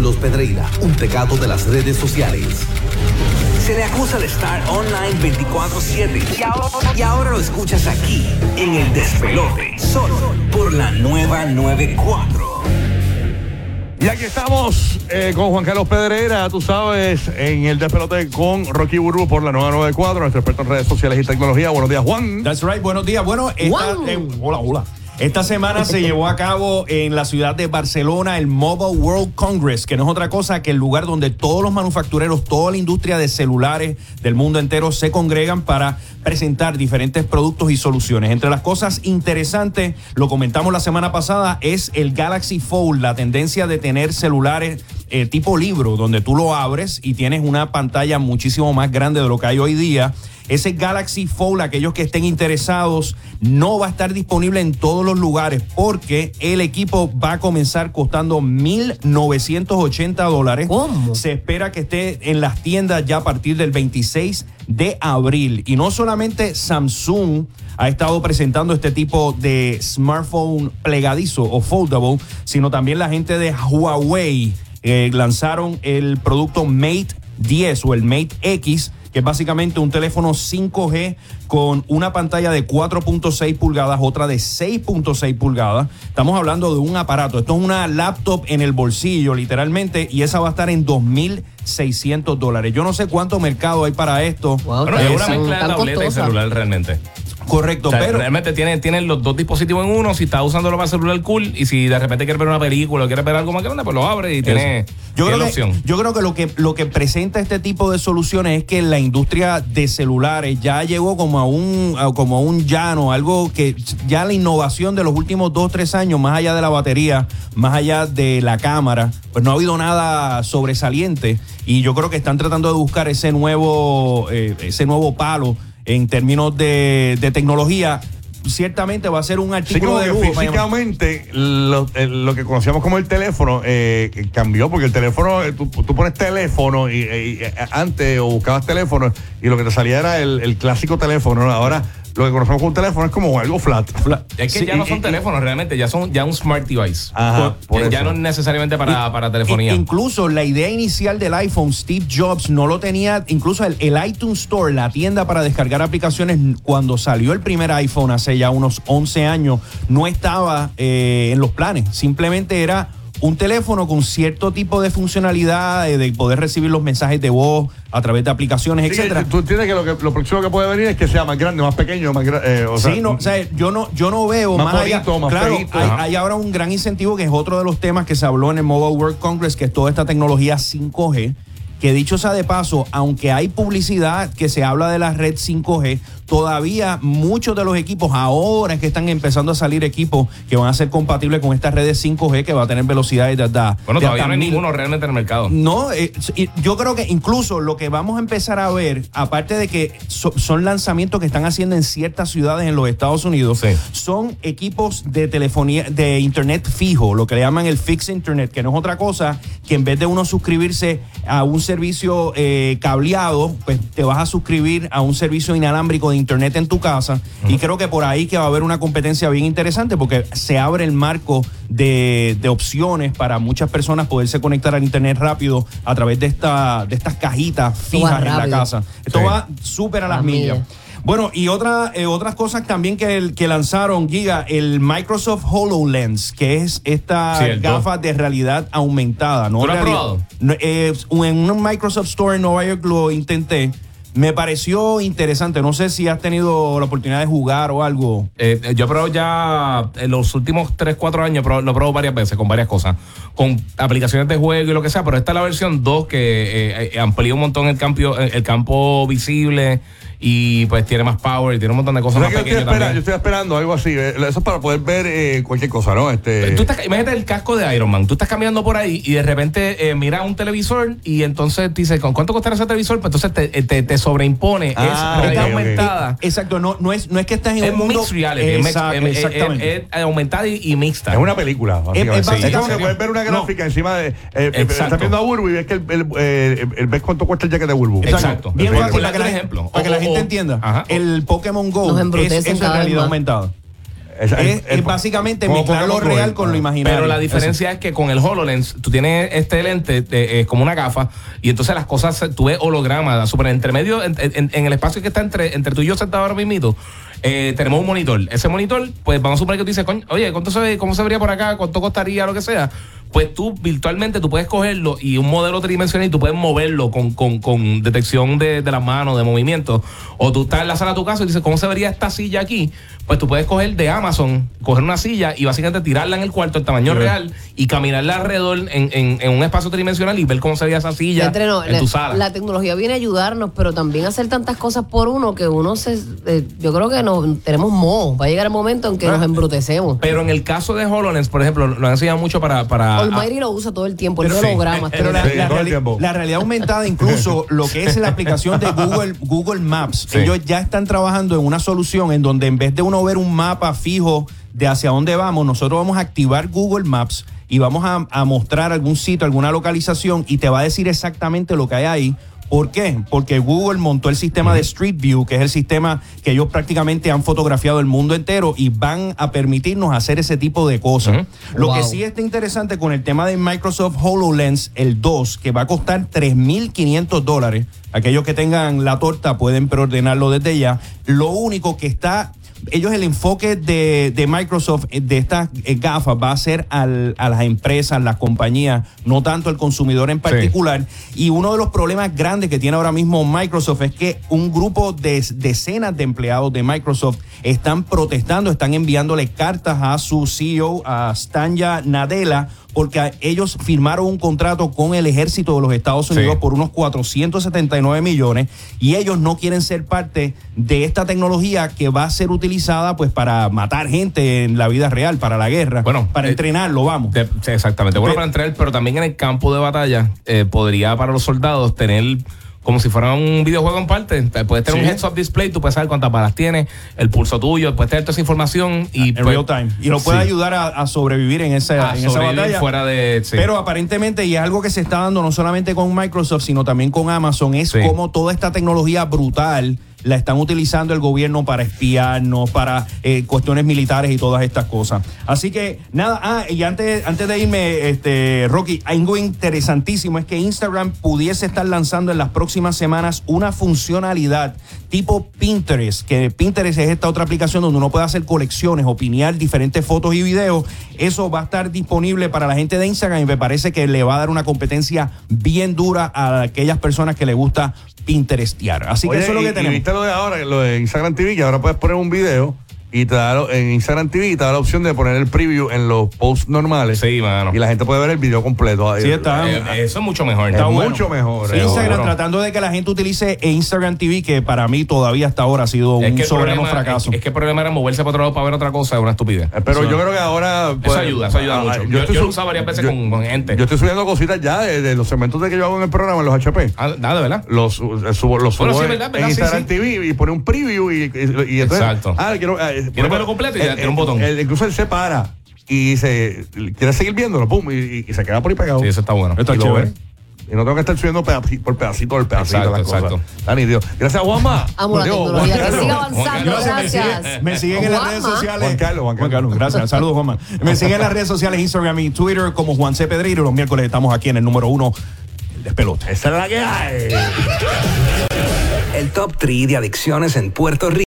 Carlos Pedreira, un pecado de las redes sociales. Se le acusa de estar online 24-7 y ahora, y ahora lo escuchas aquí, en el despelote, solo por la nueva 94. Y aquí estamos eh, con Juan Carlos Pedreira, tú sabes, en el despelote con Rocky Burbu por la nueva 94, nuestro experto en redes sociales y tecnología. Buenos días, Juan. That's right, buenos días. Bueno, esta, eh, hola, hola. Esta semana se llevó a cabo en la ciudad de Barcelona el Mobile World Congress, que no es otra cosa que el lugar donde todos los manufactureros, toda la industria de celulares del mundo entero se congregan para presentar diferentes productos y soluciones. Entre las cosas interesantes, lo comentamos la semana pasada, es el Galaxy Fold, la tendencia de tener celulares eh, tipo libro, donde tú lo abres y tienes una pantalla muchísimo más grande de lo que hay hoy día. Ese Galaxy Fold, aquellos que estén interesados, no va a estar disponible en todos los lugares porque el equipo va a comenzar costando 1.980 dólares. ¿Cómo? Se espera que esté en las tiendas ya a partir del 26 de abril. Y no solamente Samsung ha estado presentando este tipo de smartphone plegadizo o foldable, sino también la gente de Huawei eh, lanzaron el producto Mate 10 o el Mate X, que es básicamente un teléfono 5G con una pantalla de 4.6 pulgadas, otra de 6.6 pulgadas. Estamos hablando de un aparato. Esto es una laptop en el bolsillo, literalmente, y esa va a estar en 2.600 dólares. Yo no sé cuánto mercado hay para esto. Wow, pero es una mezcla de tableta y celular realmente. Correcto, O sea, pero... realmente tiene, tiene los dos dispositivos en uno. Si está usándolo para celular cool y si de repente quieres ver una película o quieres ver algo más grande, pues lo abre y tiene, Yo tiene creo, la que, opción. yo creo que lo que lo que presenta este tipo de soluciones es que la industria de celulares ya llegó como a un como a un llano, algo que ya la innovación de los últimos dos tres años, más allá de la batería, más allá de la cámara, pues no ha habido nada sobresaliente y yo creo que están tratando de buscar ese nuevo eh, ese nuevo palo en términos de, de tecnología. Ciertamente va a ser un Sí, artículo como de lujo. físicamente lo, eh, lo que conocíamos como el teléfono eh, cambió, porque el teléfono, eh, tú, tú pones teléfono y, y, eh, antes o buscabas teléfono y lo que te salía era el, el clásico teléfono. ¿no? Ahora lo que conocemos como un teléfono es como algo flat. Es que Sí, ya no son y- teléfonos realmente, ya son ya un smart device. Ajá, por ya, ya eso. no necesariamente para, Y- para telefonía. incluso la idea inicial del iPhone, Steve Jobs no lo tenía, incluso el, el iTunes Store, la tienda para descargar aplicaciones, cuando salió el primer iPhone hace ya unos 11 años, no estaba eh, en los planes. Simplemente era un teléfono con cierto tipo de funcionalidad, eh, de poder recibir los mensajes de voz a través de aplicaciones, que etcétera. Tú entiendes que lo, que lo próximo que puede venir es que sea más grande, más pequeño, más grande. o sea, sí, no, o sea, yo no, yo no veo Más más, allá. bonito, más claro, hay, hay ahora un gran incentivo que es otro de los temas que se habló en el Mobile World Congress, que es toda esta tecnología 5G. Que dicho sea de paso, aunque hay publicidad que se habla de la red 5G, todavía muchos de los equipos, ahora es que están empezando a salir equipos que van a ser compatibles con estas redes 5G que va a tener velocidades de hasta. bueno, de todavía no hay mil. ninguno realmente en el mercado. No, eh, yo creo que incluso lo que vamos a empezar a ver, aparte de que so- son lanzamientos que están haciendo en ciertas ciudades en los Estados Unidos, Sí. son equipos de telefonía, de internet fijo, lo que le llaman el fixed internet, que no es otra cosa que en vez de uno suscribirse a un servicio eh, cableado, pues te vas a suscribir a un servicio inalámbrico de internet en tu casa. Y creo que por ahí que va a haber una competencia bien interesante porque se abre el marco de, de opciones para muchas personas poderse conectar al internet rápido a través de, esta, de estas cajitas fijas en la casa. Esto Sí. va súper a las millas. Bueno, y otra, eh, otras cosas también que, el- que lanzaron, Giga, el Microsoft HoloLens, que es esta Cierto. gafa de realidad aumentada. ¿no? ¿Tú lo has Reali- probado? No, eh, en un Microsoft Store en Nueva York lo intenté. Me pareció interesante. No sé si has tenido la oportunidad de jugar o algo. Eh, eh, yo probé ya en los últimos 3, 4 años, lo probé varias veces con varias cosas, con aplicaciones de juego y lo que sea, pero esta es la versión 2 que eh, eh, amplía un montón el campo, el campo visible y pues tiene más power y tiene un montón de cosas más estoy pequeñas espera- yo estoy esperando algo así. eh, Eso es para poder ver eh, cualquier cosa, ¿no? Este, Tú estás- imagínate el casco de Iron Man. Tú estás caminando por ahí y de repente eh, miras un televisor y entonces te dice, ¿con cuánto costará ese televisor? Pues entonces te, te, te sobreimpone. Ah, es realidad ok, ok. aumentada. Exacto, no, no, es, no es que estás en Es un mundo. mixed reality. es mix- Exacto, es- es- exactamente. es- es aumentada y, y mixta. Es una película, básicamente. es como que puedes ver una No. gráfica encima de. Eh, eh, Exacto. estás viendo a Burbu y ves que el, el, eh, el- ves cuánto cuesta el jacket de Burbu. Exacto. Bien fácil para que, la, un gente entienda. Ajá. El Pokémon Go es, es vez realidad aumentada. Es- es, es- es básicamente mezclar lo real Go. con lo imaginario. Pero la diferencia es que con el HoloLens tú tienes este lente eh, eh, como una gafa y entonces las cosas, tú ves hologramas, super entre medio, en, en- en el espacio que está entre, entre tú y yo sentado ahora mismo, eh, tenemos un monitor. Ese monitor, pues vamos a suponer que tú dices, "Coño, oye, ¿cuánto se ve, ¿cómo se vería por acá? ¿Cuánto costaría? Lo que sea. Pues tú virtualmente tú puedes cogerlo y un modelo tridimensional y tú puedes moverlo con, con, con detección de, de las manos, de movimiento. O tú estás en la sala de tu casa y dices, ¿cómo se vería esta silla aquí? Pues tú puedes coger de Amazon, coger una silla y básicamente tirarla en el cuarto en tamaño real y caminarla alrededor en, en- en un espacio tridimensional y ver cómo sería esa silla en tu sala. la tecnología viene a ayudarnos, pero también hacer tantas cosas por uno que uno se. eh, yo creo que nos tenemos moho. Va a llegar el momento en que Ah. nos embrutecemos. Pero en el caso de HoloLens, por ejemplo, lo han enseñado mucho para... para Almighty lo usa todo el tiempo, el Pero- hologramas. Pero todo la, el Sí, la todo el reali- tiempo. la realidad aumentada, incluso lo que es la aplicación de Google, Google Maps, Sí. ellos ya están trabajando en una solución en donde en vez de uno ver un mapa fijo de hacia dónde vamos, nosotros vamos a activar Google Maps y vamos a, a mostrar algún sitio, alguna localización y te va a decir exactamente lo que hay ahí. ¿Por qué? Porque Google montó el sistema de Street View, que es el sistema que ellos prácticamente han fotografiado el mundo entero y van a permitirnos hacer ese tipo de cosas. Lo que sí está interesante con el tema de Microsoft HoloLens, el 2, que va a costar 3.500 dólares. Aquellos que tengan la torta pueden preordenarlo desde ya. Lo único que está, ellos el enfoque de, de Microsoft eh, de estas eh, gafas va a ser al- a las empresas, las compañías, no tanto al consumidor en particular. Y uno de los problemas grandes que tiene ahora mismo Microsoft es que un grupo de decenas de empleados de Microsoft están protestando, están enviándole cartas a su CEO, a Stanja Nadella, porque ellos firmaron un contrato con el ejército de los Estados Unidos Sí. por unos 479 millones y ellos no quieren ser parte de esta tecnología que va a ser utilizada pues para matar gente en la vida real, para la guerra, Bueno, para eh, entrenarlo, vamos. De- exactamente. Bueno para entrar, pero también en el campo de batalla eh, podría para los soldados tener como si fuera un videojuego en parte. Te- Puedes tener Sí. un heads-up display, tú puedes saber cuántas balas tienes, el pulso tuyo, puedes tener toda esa información y en pues, real time. Y lo puede sí, ayudar a, a sobrevivir en esa, a en esa batalla. fuera de... sí. Pero aparentemente, y es algo que se está dando no solamente con Microsoft, sino también con Amazon, es como toda esta tecnología brutal la están utilizando el gobierno para espiarnos, para eh, cuestiones militares y todas estas cosas. Así que, nada, ah, y antes, antes de irme, este, Rocky, algo interesantísimo es que Instagram pudiese estar lanzando en las próximas semanas una funcionalidad tipo Pinterest, que Pinterest es esta otra aplicación donde uno puede hacer colecciones, opinar diferentes fotos y videos. Eso va a estar disponible para la gente de Instagram y me parece que le va a dar una competencia bien dura a aquellas personas que le gusta Pinterestear. Así que eso es lo y- que y tenemos. viste lo de ahora, lo de Instagram TV, que ahora puedes poner un video y te da lo- en Instagram TV y te da la opción de poner el preview en los posts normales. Sí, mano. Y la gente puede ver el video completo. ahí. Sí, está. Eh, eso es mucho mejor. Es Está bueno. mucho mejor. Sí, Instagram tratando de que la gente utilice Instagram TV, que para mí todavía hasta ahora ha sido un Es soberano problema, fracaso. es, es que el problema era moverse para otro lado para ver otra cosa, es una estupidez. Eh, Pero yo creo que ahora. pues, Eso ayuda, eso ayuda ah, mucho. Yo- estoy yo lo sub- usaba varias veces yo- con- con gente. Yo estoy subiendo cositas ya de, de los segmentos de que yo hago en el programa, en los HP. Ah, nada, ¿verdad? Los, eh, subo, los Bueno, subo sí, en- verdad, en verdad, sí, Instagram sí. TV y pone un preview y, y, y entonces. Exacto. Ah, quiero. eh, Verlo completo y ya tiene un botón. él- incluso él se para y se quiere seguir viéndolo, pum, y, y- y se queda por ahí pegado. Sí, eso está bueno. Está chévere. ve. Y no tengo que estar subiendo pedaci- por pedacito por pedacito Exacto, las cosas. exacto. Está nítido. Gracias, Juanma. Amo la tecnología, Juan que Carlos. siga Juan avanzando, Carlos, me siguen- gracias. Me siguen en las redes sociales. Juan Carlos, Juan Carlos. gracias. Saludos, Juanma. Me siguen en las redes sociales, Instagram y Twitter como Juan C. Pedrero. Los miércoles estamos aquí en el número uno, el despelote. Esa es la que hay. El top 3 de adicciones en Puerto Rico.